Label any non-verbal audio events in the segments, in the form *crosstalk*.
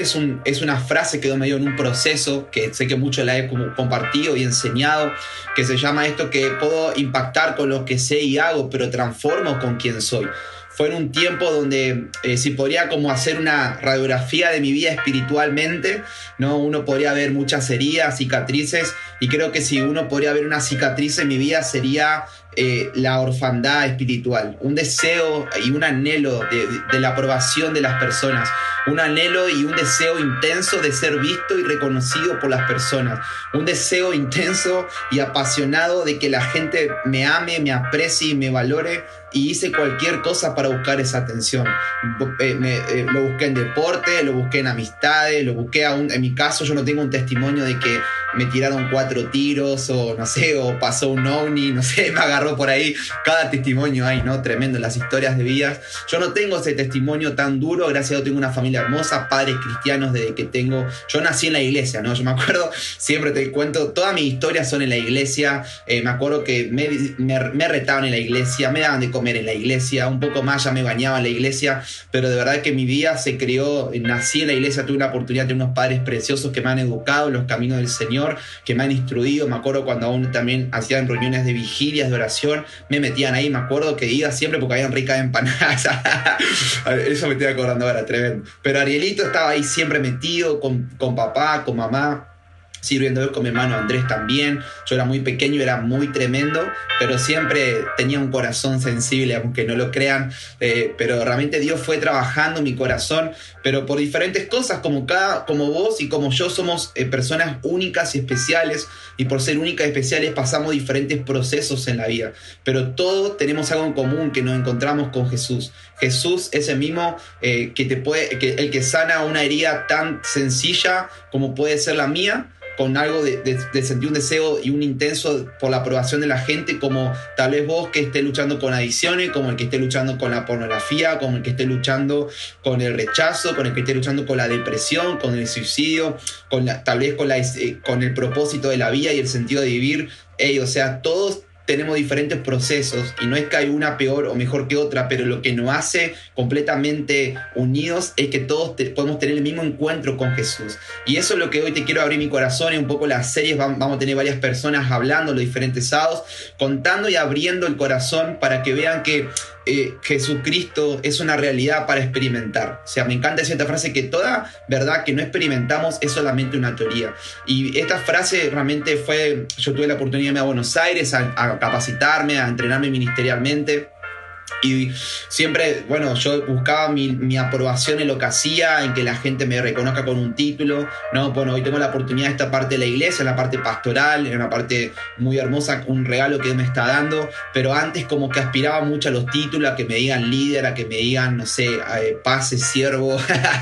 es, un, es una frase que yo me dio en un proceso que sé que mucho la he compartido y enseñado, que se llama esto que puedo impactar con lo que sé y hago, pero transformo con quien soy fue en un tiempo donde eh, si podría como hacer una radiografía de mi vida espiritualmente, ¿no? Uno podría ver muchas heridas, cicatrices, y creo que si uno podría ver una cicatriz en mi vida sería eh, la orfandad espiritual, un deseo y un anhelo de, la aprobación de las personas, un anhelo y un deseo intenso de ser visto y reconocido por las personas, un deseo intenso y apasionado de que la gente me ame, me aprecie y me valore y hice cualquier cosa para buscar esa atención. Eh, eh, lo busqué en deporte, lo busqué en amistades, lo busqué aún, en mi caso yo no tengo un testimonio de que me tiraron cuatro tiros o no sé, o pasó un ovni, no sé, *laughs* me agarró por ahí. Cada testimonio hay, ¿no? Tremendo, las historias de vidas. Yo no tengo ese testimonio tan duro, gracias a Dios tengo una familia hermosa, padres cristianos desde que tengo... Yo nací en la iglesia, ¿no? Yo me acuerdo, *laughs* siempre te cuento, todas mis historias son en la iglesia. Eh, me acuerdo que me, me, retaban en la iglesia, me daban de comer en la iglesia, un poco más ya me bañaba en la iglesia, pero de verdad que mi vida se creó, nací en la iglesia, tuve la oportunidad de unos padres preciosos que me han educado en los caminos del Señor que me han instruido. Me acuerdo cuando aún también hacían reuniones de vigilias, de oración, me metían ahí. Me acuerdo que iba siempre porque habían ricas empanadas. *laughs* Eso me estoy acordando ahora, tremendo. Pero Arielito estaba ahí siempre metido con, con papá, con mamá sirviendo con mi hermano Andrés también. Yo era muy pequeño, era muy tremendo, pero siempre tenía un corazón sensible, aunque no lo crean. Eh, pero realmente Dios fue trabajando mi corazón, pero por diferentes cosas, como, cada, como vos y como yo somos eh, personas únicas y especiales, y por ser únicas y especiales pasamos diferentes procesos en la vida. Pero todos tenemos algo en común que nos encontramos con Jesús. Jesús es el mismo eh, que te puede, que, el que sana una herida tan sencilla como puede ser la mía con algo de, sentir un deseo y un intenso por la aprobación de la gente, como tal vez vos que estés luchando con adicciones, como el que esté luchando con la pornografía, como el que esté luchando con el rechazo, con el que esté luchando con la depresión, con el suicidio, con tal vez con, la, eh, con el propósito de la vida y el sentido de vivir. o sea, todos tenemos diferentes procesos y no es que hay una peor o mejor que otra, pero lo que nos hace completamente unidos es que todos podemos tener el mismo encuentro con Jesús. Y eso es lo que hoy te quiero abrir mi corazón y un poco las series vamos a tener varias personas hablando los diferentes sábados, contando y abriendo el corazón para que vean que eh, Jesucristo es una realidad para experimentar. O sea, me encanta esta frase que toda verdad que no experimentamos es solamente una teoría. Y esta frase realmente fue, yo tuve la oportunidad de irme a Buenos Aires a capacitarme, a entrenarme ministerialmente. Y siempre, bueno, yo buscaba mi, aprobación en lo que hacía, en que la gente me reconozca con un título, ¿no? Bueno, hoy tengo la oportunidad de esta parte de la iglesia, la parte pastoral, en una parte muy hermosa, un regalo que me está dando, pero antes como que aspiraba mucho a los títulos, a que me digan líder, a que me digan, no sé, eh, pase, siervo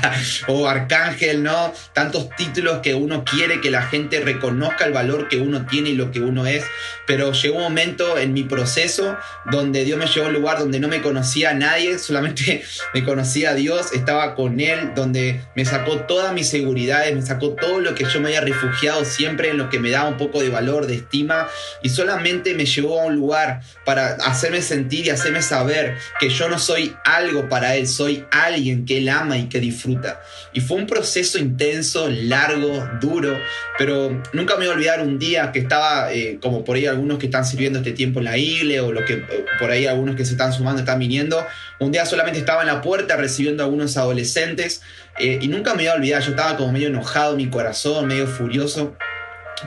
*laughs* o arcángel, ¿no? Tantos títulos que uno quiere que la gente reconozca el valor que uno tiene y lo que uno es, pero llegó un momento en mi proceso donde Dios me llevó a un lugar donde no me conocía a nadie, solamente *laughs* me conocía a Dios, estaba con Él, donde me sacó todas mis seguridades, me sacó todo lo que yo me había refugiado siempre, en lo que me daba un poco de valor, de estima, y solamente me llevó a un lugar para hacerme sentir y hacerme saber que yo no soy algo para Él, soy alguien que Él ama y que disfruta. Y fue un proceso intenso, largo, duro, pero nunca me voy a olvidar un día que estaba, eh, como por ahí algunos que están sirviendo este tiempo en la iglesia, o lo que, por ahí algunos que se están sumando están viniendo. Un día solamente estaba en la puerta recibiendo a algunos adolescentes eh, y nunca me iba a olvidar, yo estaba como medio enojado, mi corazón, medio furioso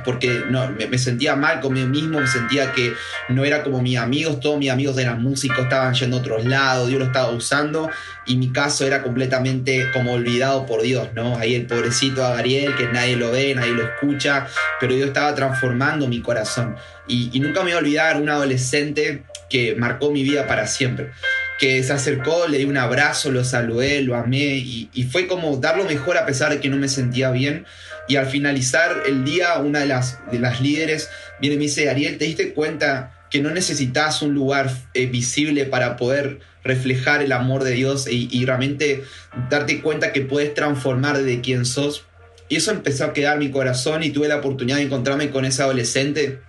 porque no, me, sentía mal conmigo mismo, me sentía que no era como mis amigos, todos mis amigos eran músicos, estaban yendo a otros lados, Dios lo estaba usando y mi caso era completamente como olvidado por Dios, ¿no? Ahí el pobrecito Gabriel, que nadie lo ve, nadie lo escucha, pero Dios estaba transformando mi corazón. Y, y nunca me voy a olvidar un adolescente que marcó mi vida para siempre que se acercó, le di un abrazo, lo saludé, lo amé y, fue como dar lo mejor a pesar de que no me sentía bien. Y al finalizar el día, una de las, de las líderes viene y me dice, Ariel, ¿te diste cuenta que no necesitas un lugar eh, visible para poder reflejar el amor de Dios y, realmente darte cuenta que puedes transformar de quien sos? Y eso empezó a quedar mi corazón y tuve la oportunidad de encontrarme con ese adolescente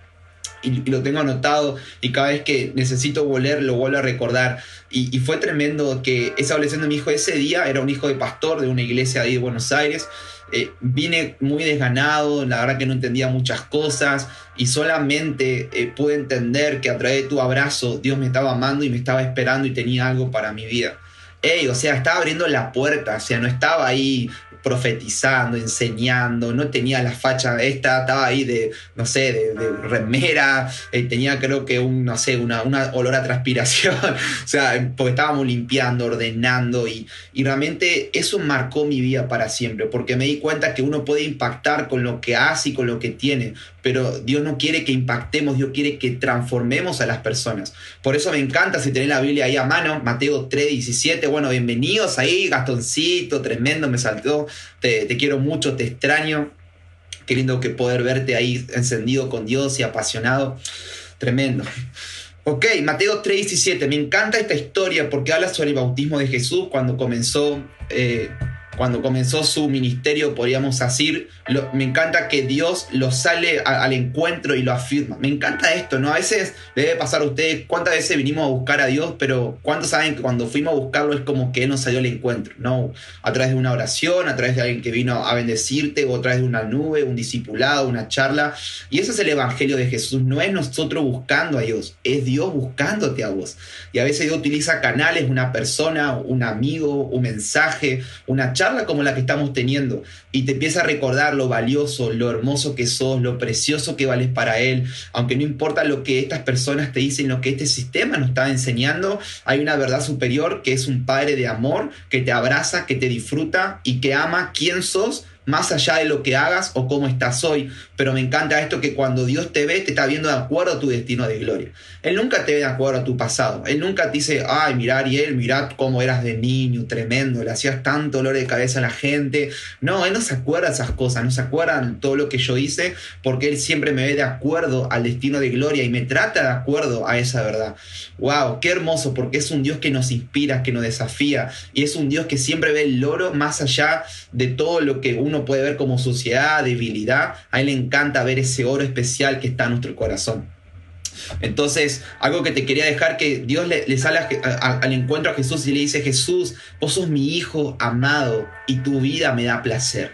y, lo tengo anotado y cada vez que necesito volver lo vuelvo a recordar. Y, fue tremendo que esa de mi hijo ese día era un hijo de pastor de una iglesia ahí de Buenos Aires. Eh, vine muy desganado, la verdad que no entendía muchas cosas y solamente eh, pude entender que a través de tu abrazo Dios me estaba amando y me estaba esperando y tenía algo para mi vida. Ey, o sea, estaba abriendo la puerta, o sea, no estaba ahí profetizando, enseñando, no tenía la facha esta, estaba ahí de, no sé, de, remera, eh, tenía creo que un, no sé, una, una olor a transpiración, *laughs* o sea, porque estábamos limpiando, ordenando y, y realmente eso marcó mi vida para siempre, porque me di cuenta que uno puede impactar con lo que hace y con lo que tiene, pero Dios no quiere que impactemos, Dios quiere que transformemos a las personas. Por eso me encanta si tenés la Biblia ahí a mano, Mateo 3, 17, bueno, bienvenidos ahí, Gastoncito, tremendo, me saltó, te, quiero mucho, te extraño, qué lindo que poder verte ahí encendido con Dios y apasionado, tremendo. Ok, Mateo 3, 17, me encanta esta historia porque habla sobre el bautismo de Jesús cuando comenzó... Eh, cuando comenzó su ministerio, podríamos decir, me encanta que Dios lo sale al encuentro y lo afirma. Me encanta esto, ¿no? A veces debe pasar a ustedes cuántas veces vinimos a buscar a Dios, pero cuántos saben que cuando fuimos a buscarlo es como que Él nos salió al encuentro, ¿no? A través de una oración, a través de alguien que vino a bendecirte, o a través de una nube, un discipulado, una charla. Y ese es el Evangelio de Jesús. No es nosotros buscando a Dios, es Dios buscándote a vos. Y a veces Dios utiliza canales, una persona, un amigo, un mensaje, una charla como la que estamos teniendo y te empieza a recordar lo valioso, lo hermoso que sos, lo precioso que vales para Él, aunque no importa lo que estas personas te dicen, lo que este sistema nos está enseñando, hay una verdad superior que es un Padre de amor que te abraza, que te disfruta y que ama quién sos más allá de lo que hagas o cómo estás hoy. Pero me encanta esto que cuando Dios te ve, te está viendo de acuerdo a tu destino de gloria. Él nunca te ve de acuerdo a tu pasado. Él nunca te dice, ay, mira Ariel, mira cómo eras de niño, tremendo, le hacías tanto dolor de cabeza a la gente. No, Él no se acuerda de esas cosas, no se acuerda de todo lo que yo hice, porque Él siempre me ve de acuerdo al destino de gloria y me trata de acuerdo a esa verdad. ¡Wow! ¡Qué hermoso! Porque es un Dios que nos inspira, que nos desafía y es un Dios que siempre ve el oro más allá de todo lo que uno puede ver como suciedad, debilidad, a Él le encanta ver ese oro especial que está en nuestro corazón. Entonces, algo que te quería dejar, que Dios le, sale al encuentro a Jesús y le dice, Jesús, vos sos mi hijo amado y tu vida me da placer.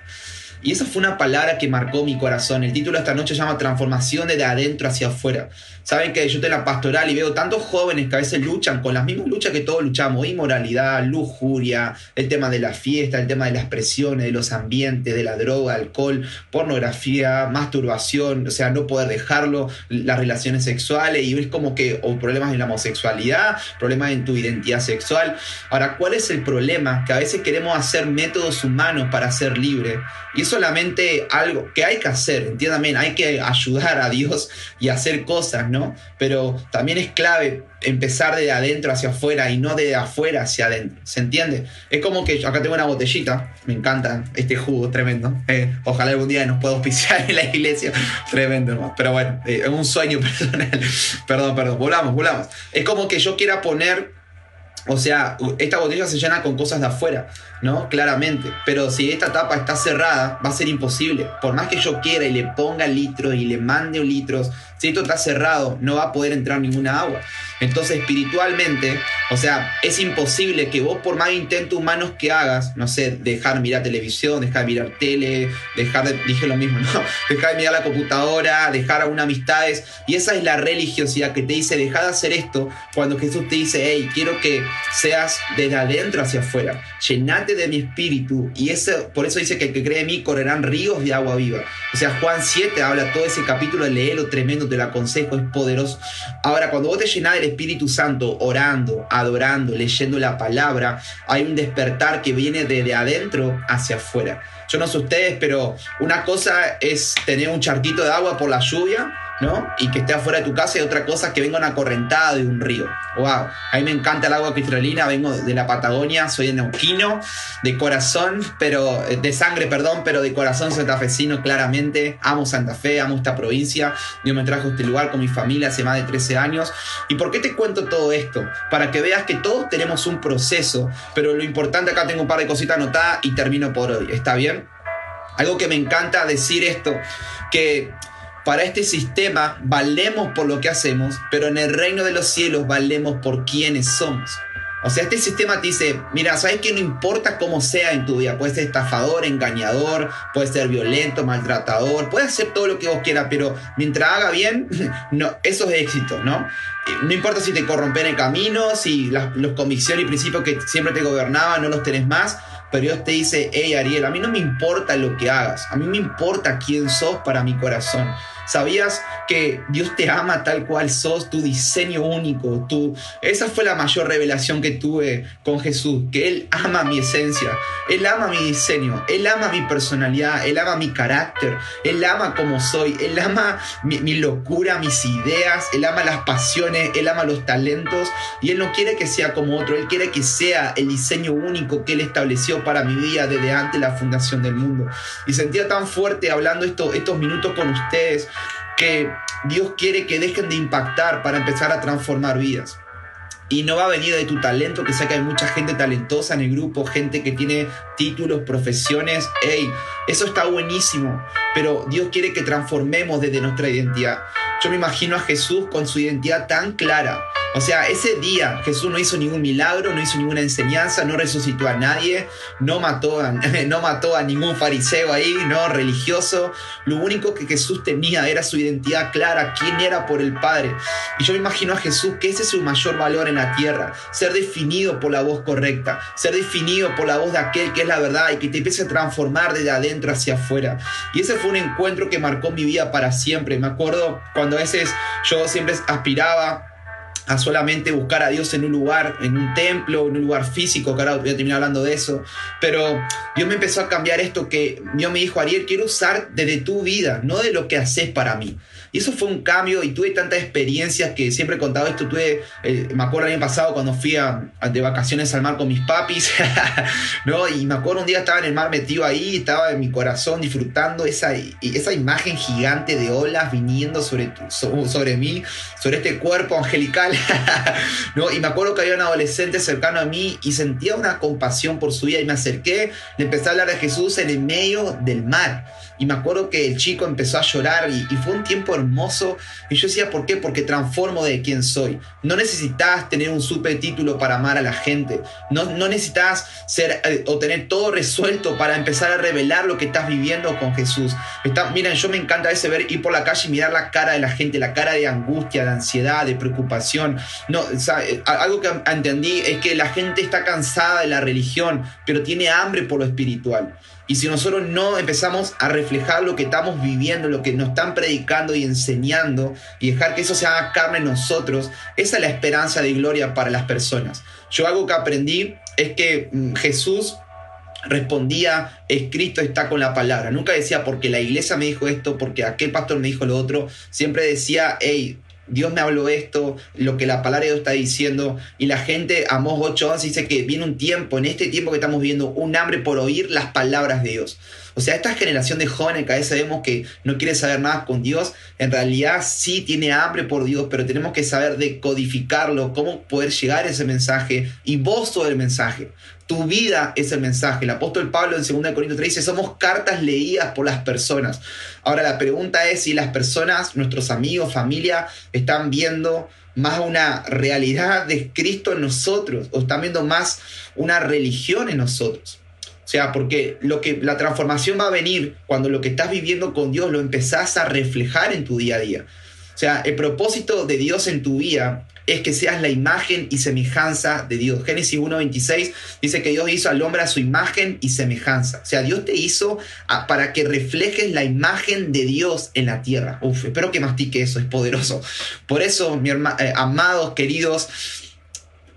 Y esa fue una palabra que marcó mi corazón. El título de esta noche se llama Transformación de adentro hacia afuera. Saben que yo estoy en la pastoral y veo tantos jóvenes que a veces luchan con las mismas luchas que todos luchamos, inmoralidad, lujuria, el tema de la fiesta, el tema de las presiones, de los ambientes, de la droga, alcohol, pornografía, masturbación, o sea, no poder dejarlo, las relaciones sexuales y ves como que, o problemas en la homosexualidad, problemas en tu identidad sexual. Ahora, ¿cuál es el problema? Que a veces queremos hacer métodos humanos para ser libre y es solamente algo que hay que hacer, entiéndame, hay que ayudar a Dios y hacer cosas, ¿no? Pero también es clave empezar de adentro hacia afuera y no de afuera hacia adentro. ¿Se entiende? Es como que acá tengo una botellita, me encanta este jugo, tremendo. Eh, ojalá algún día nos pueda auspiciar en la iglesia, tremendo, hermano. Pero bueno, eh, es un sueño *laughs* personal. perdón, perdón, volamos, volamos. Es como que yo quiera poner, o sea, esta botella se llena con cosas de afuera. ¿no? Claramente. Pero si esta tapa está cerrada, va a ser imposible. Por más que yo quiera y le ponga litros y le mande litros, si esto está cerrado, no va a poder entrar ninguna agua. Entonces, espiritualmente, o sea, es imposible que vos, por más intentos humanos que hagas, no sé, dejar mirar televisión, dejar mirar tele, dejar de, dije lo mismo, *laughs* ¿no? Dejar de mirar la computadora, dejar a amistades. Y esa es la religiosidad que te dice, deja de hacer esto, cuando Jesús te dice, hey, quiero que seas desde adentro hacia afuera. Llenate de mi espíritu. Y eso, por eso dice que el que cree en mí correrán ríos de agua viva. O sea, Juan 7 habla todo ese capítulo, léelo tremendo, te lo aconsejo, es poderoso. Ahora, cuando vos te llenás del Espíritu Santo, orando, adorando, leyendo la palabra, hay un despertar que viene desde adentro hacia afuera. Yo no sé ustedes, pero una cosa es tener un charquito de agua por la lluvia ¿no? Y que esté afuera de tu casa y otra cosa que venga una correntada de un río. Wow, a mí me encanta el agua cristalina, vengo de la Patagonia, soy neuquino, de corazón, pero eh, de sangre, perdón, pero de corazón santafesino claramente. Amo Santa Fe, amo esta provincia. Dios me trajo este lugar con mi familia hace más de 13 años. ¿Y por qué te cuento todo esto? Para que veas que todos tenemos un proceso, pero lo importante acá tengo un par de cositas anotadas y termino por hoy. ¿Está bien? Algo que me encanta decir esto, que para este sistema valemos por lo que hacemos, pero en el reino de los cielos valemos por quienes somos. O sea, este sistema te dice, mira, sabes que no importa cómo sea en tu vida, puedes ser estafador, engañador, puedes ser violento, maltratador, puedes hacer todo lo que vos quieras, pero mientras haga bien, *laughs* no, eso es éxito, ¿no? Eh, no importa si te corrompen el camino, si las, los convicciones y principios que siempre te gobernaban no los tenés más, pero Dios te dice, hey Ariel, a mí no me importa lo que hagas, a mí me importa quién sos para mi corazón. ¿Sabías que Dios te ama tal cual sos, tu diseño único? Tu... Esa fue la mayor revelación que tuve con Jesús, que Él ama mi esencia, Él ama mi diseño, Él ama mi personalidad, Él ama mi carácter, Él ama como soy, Él ama mi, mi locura, mis ideas, Él ama las pasiones, Él ama los talentos y Él no quiere que sea como otro, Él quiere que sea el diseño único que Él estableció para mi vida desde antes de la fundación del mundo. Y sentía tan fuerte hablando esto, estos minutos con ustedes que Dios quiere que dejen de impactar para empezar a transformar vidas. Y no va a venir de tu talento, que sé que hay mucha gente talentosa en el grupo, gente que tiene títulos, profesiones. ¡Ey! Eso está buenísimo, pero Dios quiere que transformemos desde nuestra identidad. Yo me imagino a Jesús con su identidad tan clara, o sea, ese día Jesús no hizo ningún milagro, no hizo ninguna enseñanza, no resucitó a nadie, no mató a, *laughs* no mató a ningún fariseo ahí, no religioso. Lo único que Jesús tenía era su identidad clara, quién era por el Padre. Y yo me imagino a Jesús que ese es su mayor valor en la tierra, ser definido por la voz correcta, ser definido por la voz de aquel que es la verdad y que te empiece a transformar desde adentro hacia afuera. Y ese fue un encuentro que marcó mi vida para siempre. Me acuerdo cuando a veces yo siempre aspiraba a solamente buscar a Dios en un lugar, en un templo, en un lugar físico, que ahora voy a terminar hablando de eso, pero Dios me empezó a cambiar esto que Dios me dijo, Ariel, quiero usar desde tu vida, no de lo que haces para mí. Y eso fue un cambio y tuve tantas experiencias que siempre he contado esto. Tuve, eh, me acuerdo el año pasado cuando fui a, de vacaciones al mar con mis papis, *laughs* ¿no? Y me acuerdo un día estaba en el mar metido ahí, estaba en mi corazón disfrutando esa, esa imagen gigante de olas viniendo sobre, sobre mí, sobre este cuerpo angelical, *laughs* ¿no? Y me acuerdo que había un adolescente cercano a mí y sentía una compasión por su vida y me acerqué, le empecé a hablar de Jesús en el medio del mar. Y me acuerdo que el chico empezó a llorar y, fue un tiempo hermoso. Y yo decía, ¿por qué? Porque transformo de quién soy. No necesitas tener un super título para amar a la gente. No, no necesitas ser eh, o tener todo resuelto para empezar a revelar lo que estás viviendo con Jesús. Está, miren, yo me encanta ese ver ir por la calle y mirar la cara de la gente, la cara de angustia, de ansiedad, de preocupación. No, eh, algo que entendí es que la gente está cansada de la religión, pero tiene hambre por lo espiritual. Y si nosotros no empezamos a reflejar lo que estamos viviendo, lo que nos están predicando y enseñando, y dejar que eso se haga carne en nosotros, esa es la esperanza de gloria para las personas. Yo algo que aprendí es que mm, Jesús respondía, escrito está con la palabra. Nunca decía porque la iglesia me dijo esto, porque aquel pastor me dijo lo otro. Siempre decía, hey, Dios me habló esto, lo que la palabra de Dios está diciendo, y la gente, Amós 8:11 dice que viene un tiempo, en este tiempo que estamos viendo, un hambre por oír las palabras de Dios. O sea, esta generación de jóvenes que a veces vemos que no quiere saber nada con Dios, en realidad sí tiene hambre por Dios, pero tenemos que saber decodificarlo, cómo poder llegar a ese mensaje y vos sos el mensaje. Tu vida es el mensaje. El apóstol Pablo en 2 Corintios 3 dice, somos cartas leídas por las personas. Ahora la pregunta es si las personas, nuestros amigos, familia, están viendo más una realidad de Cristo en nosotros o están viendo más una religión en nosotros. O sea, porque lo que la transformación va a venir cuando lo que estás viviendo con Dios lo empezás a reflejar en tu día a día. O sea, el propósito de Dios en tu vida es que seas la imagen y semejanza de Dios. Génesis 1.26 dice que Dios hizo al hombre a su imagen y semejanza. O sea, Dios te hizo para que reflejes la imagen de Dios en la tierra. Uf, espero que mastique eso, es poderoso. Por eso, mi eh, amados, queridos,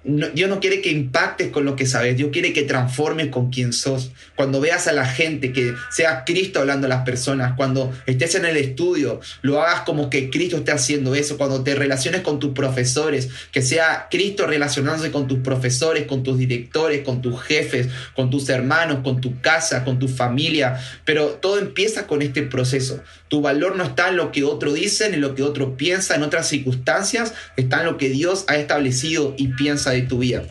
Dios no quiere que impactes con lo que sabes, Dios quiere que transformes con quien sos. Cuando veas a la gente, que sea Cristo hablando a las personas, cuando estés en el estudio, lo hagas como que Cristo esté haciendo eso, cuando te relaciones con tus profesores, que sea Cristo relacionándose con tus profesores, con tus directores, con tus jefes, con tus hermanos, con tu casa, con tu familia. Pero todo empieza con este proceso. Tu valor no está en lo que otro dice, en lo que otro piensa, en otras circunstancias, está en lo que Dios ha establecido y piensa de tu vida.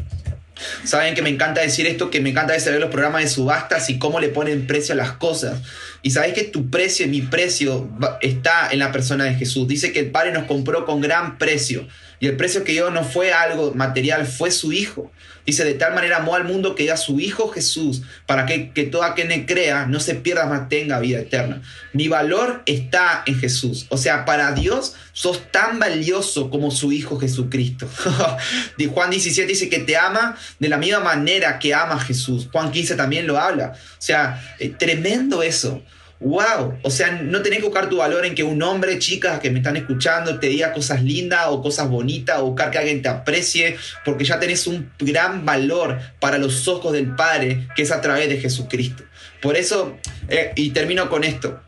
Saben que me encanta decir esto, que me encanta ver los programas de subastas y cómo le ponen precio a las cosas. Y sabes que tu precio, mi precio, está en la persona de Jesús. Dice que el Padre nos compró con gran precio. Y el precio que dio no fue algo material, fue su Hijo. Dice, de tal manera amó al mundo que dio a su Hijo Jesús, para que, que todo aquel que crea no se pierda, más tenga vida eterna. Mi valor está en Jesús. O sea, para Dios sos tan valioso como su Hijo Jesucristo. *laughs* Juan 17 dice que te ama de la misma manera que ama Jesús. Juan 15 también lo habla. O sea, eh, tremendo eso wow, o sea, no tenés que buscar tu valor en que un hombre, chicas que me están escuchando, te diga cosas lindas o cosas bonitas o buscar que alguien te aprecie, porque ya tenés un gran valor para los ojos del Padre, que es a través de Jesucristo. Por eso, eh, y termino con esto,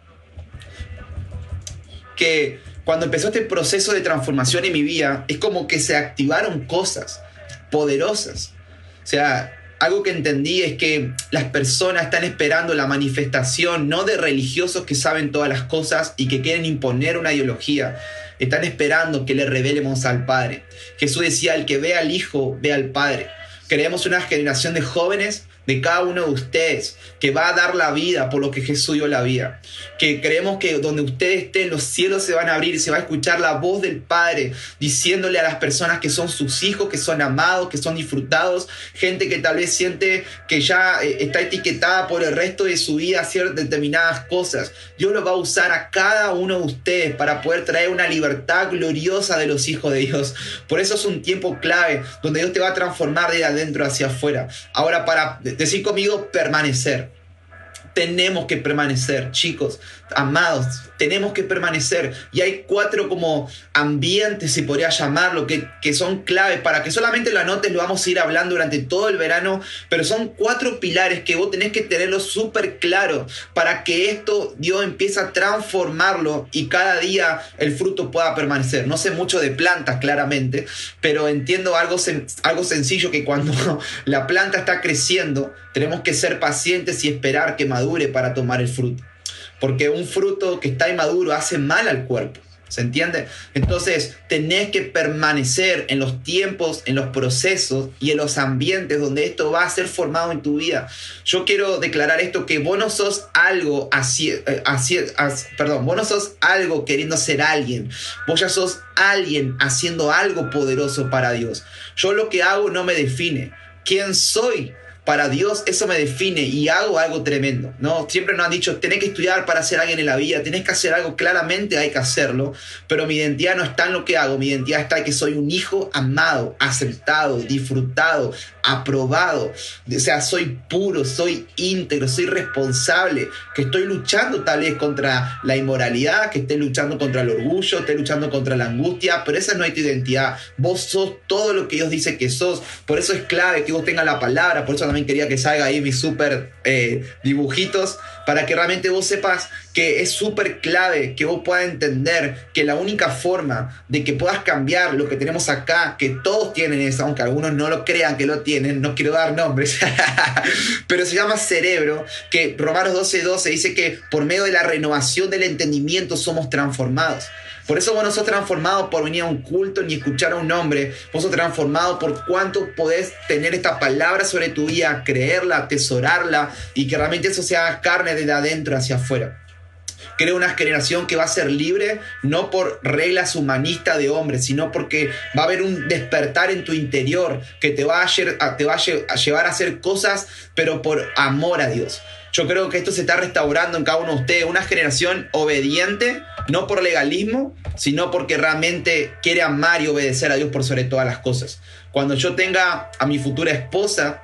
que cuando empezó este proceso de transformación en mi vida, es como que se activaron cosas poderosas. O sea, algo que entendí es que las personas están esperando la manifestación no de religiosos que saben todas las cosas y que quieren imponer una ideología. Están esperando que le revelemos al Padre. Jesús decía, el que ve al Hijo, ve al Padre. Queremos una generación de jóvenes de cada uno de ustedes, que va a dar la vida por lo que Jesús dio la vida. Que creemos que donde ustedes estén, los cielos se van a abrir se va a escuchar la voz del Padre diciéndole a las personas que son sus hijos, que son amados, que son disfrutados, gente que tal vez siente que ya eh, está etiquetada por el resto de su vida a ciertas determinadas cosas. Dios lo va a usar a cada uno de ustedes para poder traer una libertad gloriosa de los hijos de Dios. Por eso es un tiempo clave donde Dios te va a transformar de adentro hacia afuera. Ahora, para decir conmigo permanecer. Tenemos que permanecer, chicos, amados, tenemos que permanecer. Y hay cuatro como ambientes, si podría llamarlo, que, que son claves para que solamente lo anotes, lo vamos a ir hablando durante todo el verano, pero son cuatro pilares que vos tenés que tenerlo súper claro para que esto Dios empiece a transformarlo y cada día el fruto pueda permanecer. No sé mucho de plantas, claramente, pero entiendo algo, algo sencillo que cuando *laughs* la planta está creciendo, tenemos que ser pacientes y esperar que madure para tomar el fruto. Porque un fruto que está inmaduro hace mal al cuerpo. ¿Se entiende? Entonces, tenés que permanecer en los tiempos, en los procesos y en los ambientes donde esto va a ser formado en tu vida. Yo quiero declarar esto que vos no sos algo así, eh, así, perdón, vos no sos algo queriendo ser alguien. Vos ya sos alguien haciendo algo poderoso para Dios. Yo lo que hago no me define. ¿Quién soy? Para Dios eso me define y hago algo tremendo, ¿no? Siempre nos han dicho, tenés que estudiar para ser alguien en la vida, tenés que hacer algo, claramente hay que hacerlo, pero mi identidad no está en lo que hago, mi identidad está en que soy un hijo amado, aceptado, disfrutado, aprobado, o sea, soy puro, soy íntegro, soy responsable, que estoy luchando tal vez contra la inmoralidad, que esté luchando contra el orgullo, esté luchando contra la angustia, pero esa no es tu identidad, vos sos todo lo que Dios dice que sos, por eso es clave que vos tengas la palabra, por eso también quería que salga ahí mis super eh, dibujitos para que realmente vos sepas que es súper clave que vos puedas entender que la única forma de que puedas cambiar lo que tenemos acá, que todos tienen eso, aunque algunos no lo crean que lo tienen, no quiero dar nombres, *laughs* pero se llama cerebro, que Romanos 12, 12 dice que por medio de la renovación del entendimiento somos transformados. Por eso vos no sos transformado por venir a un culto ni escuchar a un hombre. Vos sos transformado por cuánto podés tener esta palabra sobre tu vida, creerla, atesorarla y que realmente eso sea carne de adentro hacia afuera. Creo una generación que va a ser libre no por reglas humanistas de hombres, sino porque va a haber un despertar en tu interior que te va a, te va a llevar a hacer cosas, pero por amor a Dios. Yo creo que esto se está restaurando en cada uno de ustedes, una generación obediente, no por legalismo, sino porque realmente quiere amar y obedecer a Dios por sobre todas las cosas. Cuando yo tenga a mi futura esposa,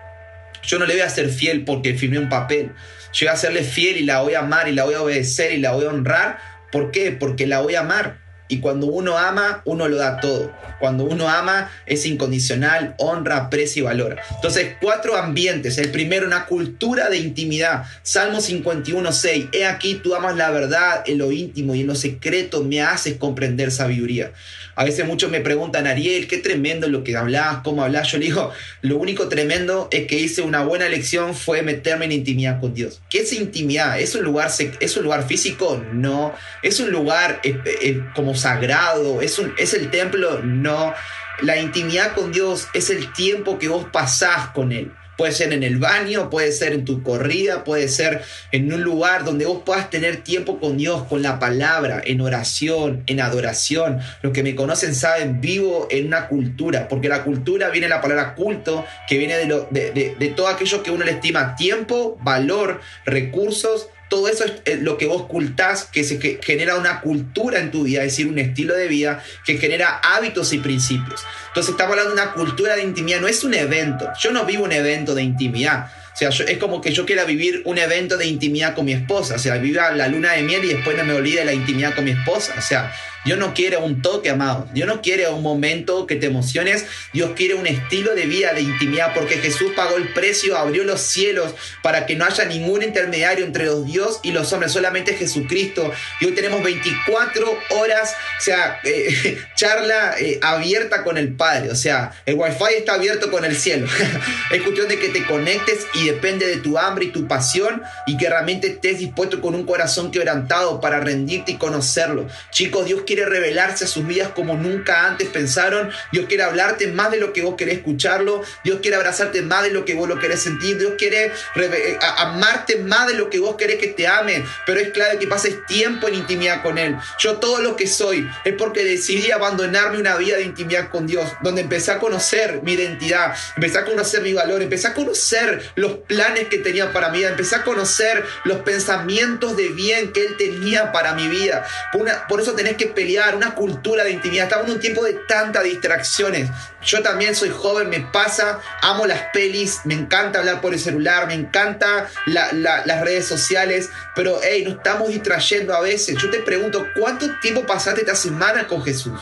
yo no le voy a ser fiel porque firmé un papel. Yo voy a serle fiel y la voy a amar y la voy a obedecer y la voy a honrar. ¿Por qué? Porque la voy a amar. Y cuando uno ama, uno lo da todo. Cuando uno ama, es incondicional, honra, aprecia y valora. Entonces, cuatro ambientes. El primero, una cultura de intimidad. Salmo 51, 6. He aquí, tú amas la verdad en lo íntimo y en lo secreto me haces comprender sabiduría. A veces muchos me preguntan, Ariel, qué tremendo lo que hablas, cómo hablas. Yo le digo, lo único tremendo es que hice una buena elección fue meterme en intimidad con Dios. ¿Qué es intimidad? ¿Es un lugar, es un lugar físico? No. ¿Es un lugar eh, eh, como sagrado? ¿Es, un, ¿Es el templo? No. la intimidad con Dios es el tiempo que vos pasás con Él. Puede ser en el baño, puede ser en tu corrida, puede ser en un lugar donde vos puedas tener tiempo con Dios, con la palabra, en oración, en adoración. Los que me conocen saben, vivo en una cultura, porque la cultura viene la palabra culto, que viene de, lo, de, de todo aquello que uno le estima tiempo, valor, recursos todo eso es eh, lo que vos cultás, que se genera una cultura en tu vida, es decir, un estilo de vida que genera hábitos y principios. Entonces estamos hablando de una cultura de intimidad, no es un evento. Yo no vivo un evento de intimidad. O sea, es como que yo quiera vivir un evento de intimidad con mi esposa. O sea, viva la luna de miel y después no me olvide la intimidad con mi esposa. O sea, Dios no quiere un toque, amado. Dios no quiere un momento que te emociones. Dios quiere un estilo de vida, de intimidad, porque Jesús pagó el precio, abrió los cielos para que no haya ningún intermediario entre los Dios y los hombres, solamente Jesucristo. Y hoy tenemos 24 horas, o sea, eh, *laughs* charla eh, abierta con el Padre. O sea, el Wi-Fi está abierto con el cielo. *laughs* es cuestión de que te conectes y depende de tu hambre y tu pasión y que realmente estés dispuesto con un corazón quebrantado para rendirte y conocerlo. Chicos, Dios quiere revelarse a sus vidas como nunca antes pensaron. Dios quiere hablarte más de lo que vos querés escucharlo. Dios quiere abrazarte más de lo que vos lo querés sentir. Dios quiere eh, amarte más de lo que vos querés que te ame. Pero es clave que pases tiempo en intimidad con Él. Yo todo lo que soy es porque decidí abandonarme una vida de intimidad con Dios, donde empecé a conocer mi identidad, empecé a conocer mi valor, empecé a conocer los planes que tenía para mi vida, empecé a conocer los pensamientos de bien que Él tenía para mi vida. Por, por eso tenés que pelear, una cultura de intimidad. Estamos en un tiempo de tantas distracciones. Yo también soy joven, me pasa, amo las pelis, me encanta hablar por el celular, me encanta las redes sociales, pero hey, nos estamos distrayendo a veces. Yo te pregunto, ¿cuánto tiempo pasaste esta semana con Jesús?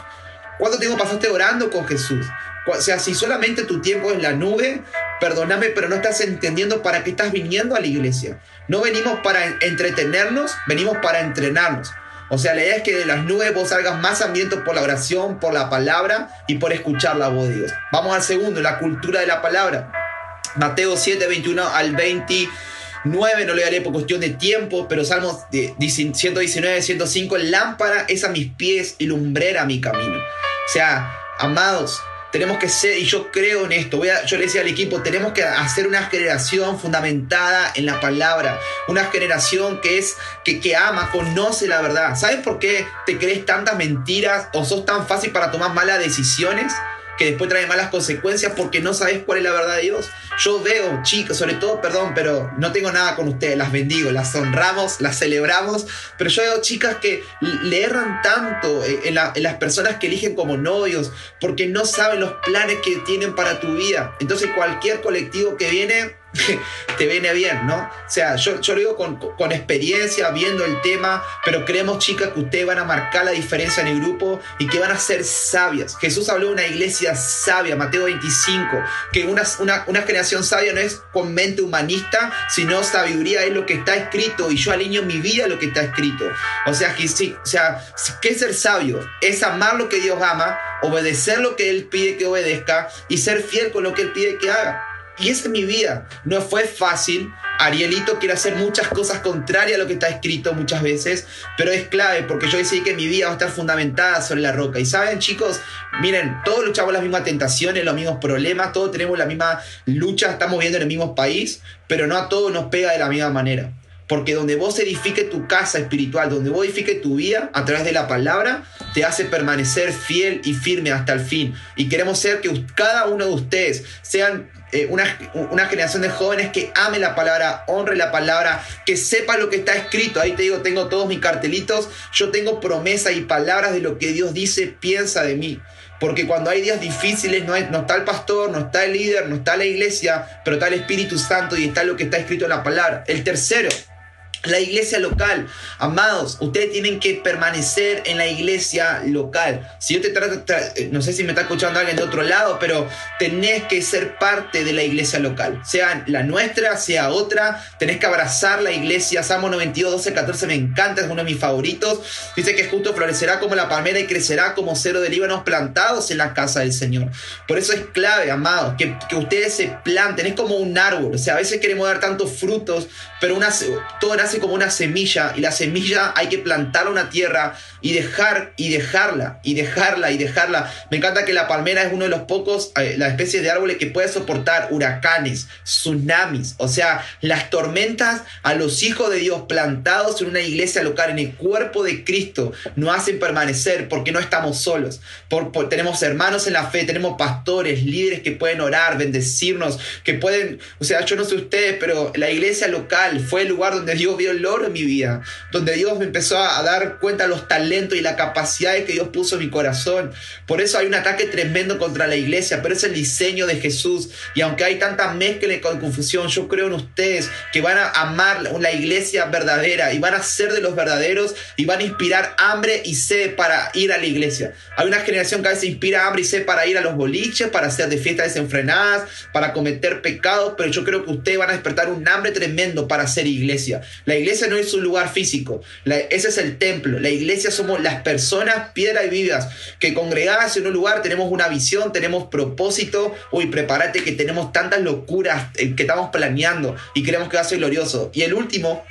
¿Cuánto tiempo pasaste orando con Jesús? O sea, si solamente tu tiempo es la nube, perdóname, pero no estás entendiendo para qué estás viniendo a la iglesia. No venimos para entretenernos, venimos para entrenarnos. O sea, la idea es que de las nubes vos salgas más hambriento por la oración, por la palabra y por escuchar la voz de Dios. Vamos al segundo, la cultura de la palabra. Mateo 7, 21 al 29, no le daré por cuestión de tiempo, pero Salmos 119, 105, lámpara es a mis pies y lumbrera a mi camino. O sea, amados, tenemos que ser, y yo creo en esto, voy a, yo le decía al equipo, tenemos que hacer una generación fundamentada en la palabra, una generación que es, que, que ama, conoce la verdad. ¿Sabes por qué te crees tantas mentiras o sos tan fácil para tomar malas decisiones? Que después trae malas consecuencias porque no sabes cuál es la verdad de Dios. Yo veo chicas, sobre todo, perdón, pero no tengo nada con ustedes, las bendigo, las honramos, las celebramos, pero yo veo chicas que le erran tanto en, las personas que eligen como novios porque no saben los planes que tienen para tu vida. Entonces cualquier colectivo que viene *laughs* te viene bien, ¿no? O sea, yo, lo digo con, experiencia, viendo el tema, pero creemos, chicas, que ustedes van a marcar la diferencia en el grupo y que van a ser sabias. Jesús habló de una iglesia sabia, Mateo 25, que una, una, una generación sabia no es con mente humanista, sino sabiduría es lo que está escrito y yo alineo mi vida a lo que está escrito. O sea, que sí, o sea, ¿qué es ser sabio? Es amar lo que Dios ama, obedecer lo que Él pide que obedezca y ser fiel con lo que Él pide que haga. Y esa es mi vida. No fue fácil. Arielito quiere hacer muchas cosas contrarias a lo que está escrito muchas veces, pero es clave porque yo decidí que mi vida va a estar fundamentada sobre la roca. Y saben, chicos, miren, todos luchamos las mismas tentaciones, los mismos problemas, todos tenemos la misma lucha, estamos viendo en el mismo país, pero no a todos nos pega de la misma manera. Porque donde vos edifiques tu casa espiritual, donde vos edifiques tu vida a través de la palabra, te hace permanecer fiel y firme hasta el fin. Y queremos ser que cada uno de ustedes sean eh, una, una, generación de jóvenes que ame la palabra, honre la palabra, que sepa lo que está escrito. Ahí te digo, tengo todos mis cartelitos, yo tengo promesas y palabras de lo que Dios dice, piensa de mí. Porque cuando hay días difíciles no, no está el pastor, no está el líder, no está la iglesia, pero está el Espíritu Santo y está lo que está escrito en la palabra. El tercero, la iglesia local. Amados, ustedes tienen que permanecer en la iglesia local. Si yo te trato, eh, no sé si me está escuchando alguien de otro lado, pero tenés que ser parte de la iglesia local. Sea la nuestra, sea otra, tenés que abrazar la iglesia. Salmo 92, 12, 14 me encanta, es uno de mis favoritos. Dice que justo florecerá como la palmera y crecerá como cero de líbanos plantados en la casa del Señor. Por eso es clave, amados, que, que ustedes se planten. Es como un árbol. O sea, a veces queremos dar tantos frutos, pero una, todo nace como una semilla y la semilla hay que plantarla una tierra y dejar y dejarla y dejarla y dejarla. Me encanta que la palmera es uno de los pocos, eh, la especie de árboles que puede soportar huracanes, tsunamis, o sea, las tormentas a los hijos de Dios plantados en una iglesia local, en el cuerpo de Cristo, no hacen permanecer porque no estamos solos. tenemos hermanos en la fe, tenemos pastores, líderes que pueden orar, bendecirnos, que pueden, o sea, yo no sé ustedes, pero la iglesia local fue el lugar donde Dios vio el oro en mi vida, donde Dios me empezó a, dar cuenta de los talentos y la capacidad que Dios puso en mi corazón. Por eso hay un ataque tremendo contra la iglesia, pero es el diseño de Jesús. Y aunque hay tanta mezcla y confusión, yo creo en ustedes que van a amar la iglesia verdadera y van a ser de los verdaderos y van a inspirar hambre y sed para ir a la iglesia. Hay una generación que a veces inspira hambre y sed para ir a los boliches, para hacer de fiestas desenfrenadas, para cometer pecados, pero yo creo que ustedes van a despertar un hambre tremendo para ser iglesia. La iglesia no es un lugar físico, ese es el templo. La iglesia somos las personas, piedra y vivas, que congregadas en un lugar tenemos una visión, tenemos propósito. Uy, prepárate que tenemos tantas locuras eh, que estamos planeando y creemos que va a ser glorioso. Y el último,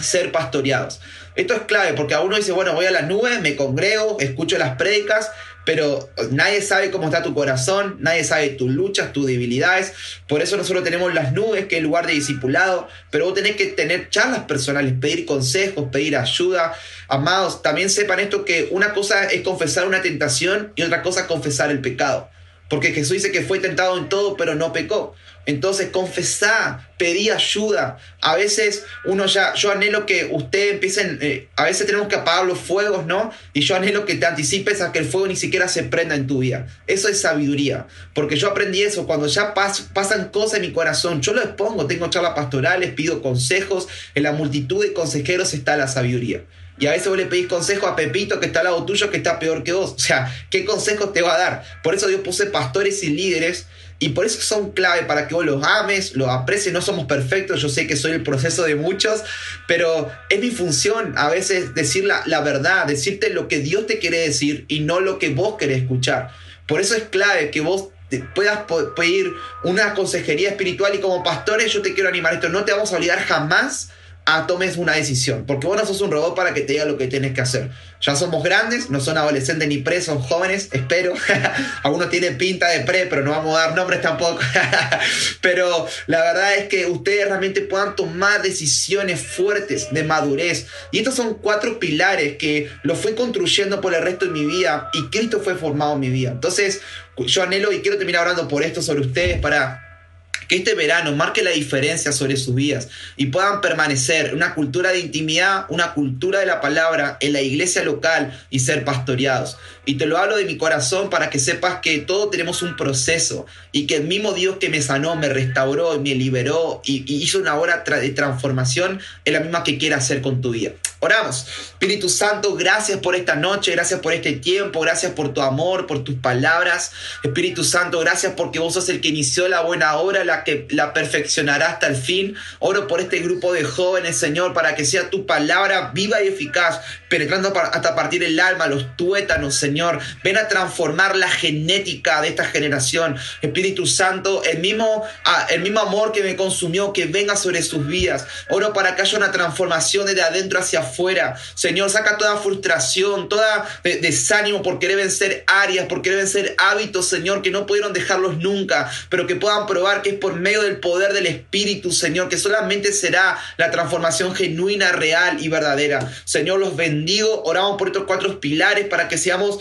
ser pastoreados. Esto es clave porque a uno dice, bueno, voy a las nubes, me congrego, escucho las prédicas, pero nadie sabe cómo está tu corazón, nadie sabe tus luchas, tus debilidades. Por eso nosotros tenemos las nubes, que es el lugar de discipulado, pero vos tenés que tener charlas personales, pedir consejos, pedir ayuda. Amados, también sepan esto que una cosa es confesar una tentación y otra cosa es confesar el pecado. Porque Jesús dice que fue tentado en todo, pero no pecó. Entonces, confesá, pedí ayuda. A veces uno ya, yo anhelo que ustedes empiecen, eh, a veces tenemos que apagar los fuegos, ¿no? Y yo anhelo que te anticipes a que el fuego ni siquiera se prenda en tu vida. Eso es sabiduría. Porque yo aprendí eso, cuando ya pasan cosas en mi corazón, yo lo expongo, tengo charlas pastorales, pido consejos, en la multitud de consejeros está la sabiduría. Y a veces vos le pedís consejo a Pepito que está al lado tuyo que está peor que vos. O sea, ¿qué consejos te va a dar? Por eso Dios puse pastores y líderes y por eso son clave para que vos los ames, los aprecies. No somos perfectos, yo sé que soy el proceso de muchos, pero es mi función a veces decir la, la verdad, decirte lo que Dios te quiere decir y no lo que vos querés escuchar. Por eso es clave que vos puedas pedir una consejería espiritual y como pastores yo te quiero animar esto, no te vamos a olvidar jamás a tomes una decisión. Porque vos no sos un robot para que te diga lo que tienes que hacer. Ya somos grandes, no son adolescentes ni pre, son jóvenes, espero. *laughs* Algunos tienen pinta de pre, pero no vamos a dar nombres tampoco. *laughs* pero la verdad es que ustedes realmente puedan tomar decisiones fuertes de madurez. Y estos son cuatro pilares que lo fui construyendo por el resto de mi vida y Cristo fue formado en mi vida. Entonces, yo anhelo y quiero terminar hablando por esto sobre ustedes para que este verano marque la diferencia sobre sus vidas y puedan permanecer una cultura de intimidad, una cultura de la palabra en la iglesia local y ser pastoreados. Y te lo hablo de mi corazón para que sepas que todos tenemos un proceso y que el mismo Dios que me sanó, me restauró me liberó y, hizo una obra de transformación es la misma que quiere hacer con tu vida. Oramos. Espíritu Santo, gracias por esta noche, gracias por este tiempo, gracias por tu amor, por tus palabras. Espíritu Santo, gracias porque vos sos el que inició la buena obra, la que la perfeccionará hasta el fin. Oro por este grupo de jóvenes, Señor, para que sea tu palabra viva y eficaz, penetrando hasta partir el alma, los tuétanos, Señor. Ven a transformar la genética de esta generación. Espíritu Santo, el mismo, el mismo amor que me consumió, que venga sobre sus vidas. Oro para que haya una transformación desde adentro hacia afuera. Señor, saca toda frustración, toda desánimo por querer vencer áreas, por querer vencer hábitos, Señor, que no pudieron dejarlos nunca, pero que puedan probar que es por medio del poder del Espíritu, Señor, que solamente será la transformación genuina, real y verdadera. Señor, los bendigo. Oramos por estos cuatro pilares para que seamos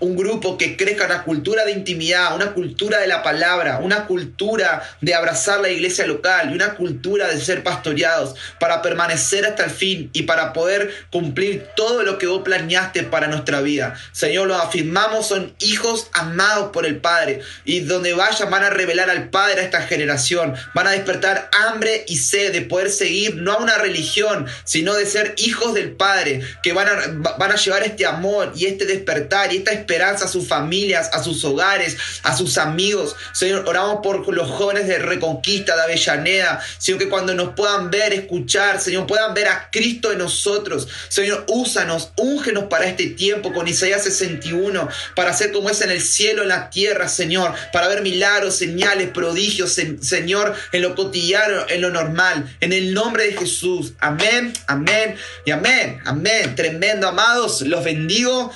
un grupo que crezca una cultura de intimidad, una cultura de la palabra, una cultura de abrazar la iglesia local y una cultura de ser pastoreados para permanecer hasta el fin y para poder cumplir todo lo que vos planeaste para nuestra vida. Señor, lo afirmamos, son hijos amados por el Padre y donde vayan van a revelar al Padre a esta generación, van a despertar hambre y sed de poder seguir no a una religión, sino de ser hijos del Padre, que van a, van a llevar este amor y este despertar y esta esperanza a sus familias, a sus hogares, a sus amigos. Señor, oramos por los jóvenes de Reconquista, de Avellaneda. Señor, que cuando nos puedan ver, escuchar, Señor, puedan ver a Cristo en nosotros. Señor, úsanos, úngenos para este tiempo con Isaías 61, para ser como es en el cielo, en la tierra, Señor, para ver milagros, señales, prodigios, Señor, en lo cotidiano, en lo normal. En el nombre de Jesús. Amén, amén y amén, amén. Tremendo, amados. Los bendigo.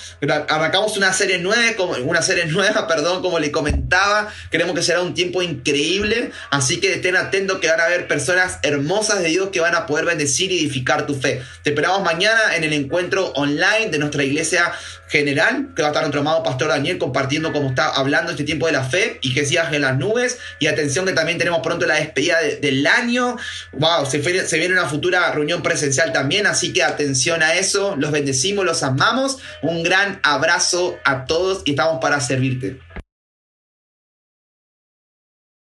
Arrancamos una serie nueva, una serie nueva, *laughs* perdón, como le comentaba. Creemos que será un tiempo increíble. Así que estén atentos que van a haber personas hermosas de Dios que van a poder bendecir y edificar tu fe. Te esperamos mañana en el encuentro online de nuestra iglesia general, que va a estar nuestro amado Pastor Daniel compartiendo cómo está hablando este tiempo de la fe y que sigas en las nubes. Y atención que también tenemos pronto la despedida del año. Wow, se, se viene una futura reunión presencial también, así que atención a eso. Los bendecimos, los amamos. Un gran abrazo a todos y estamos para servirte.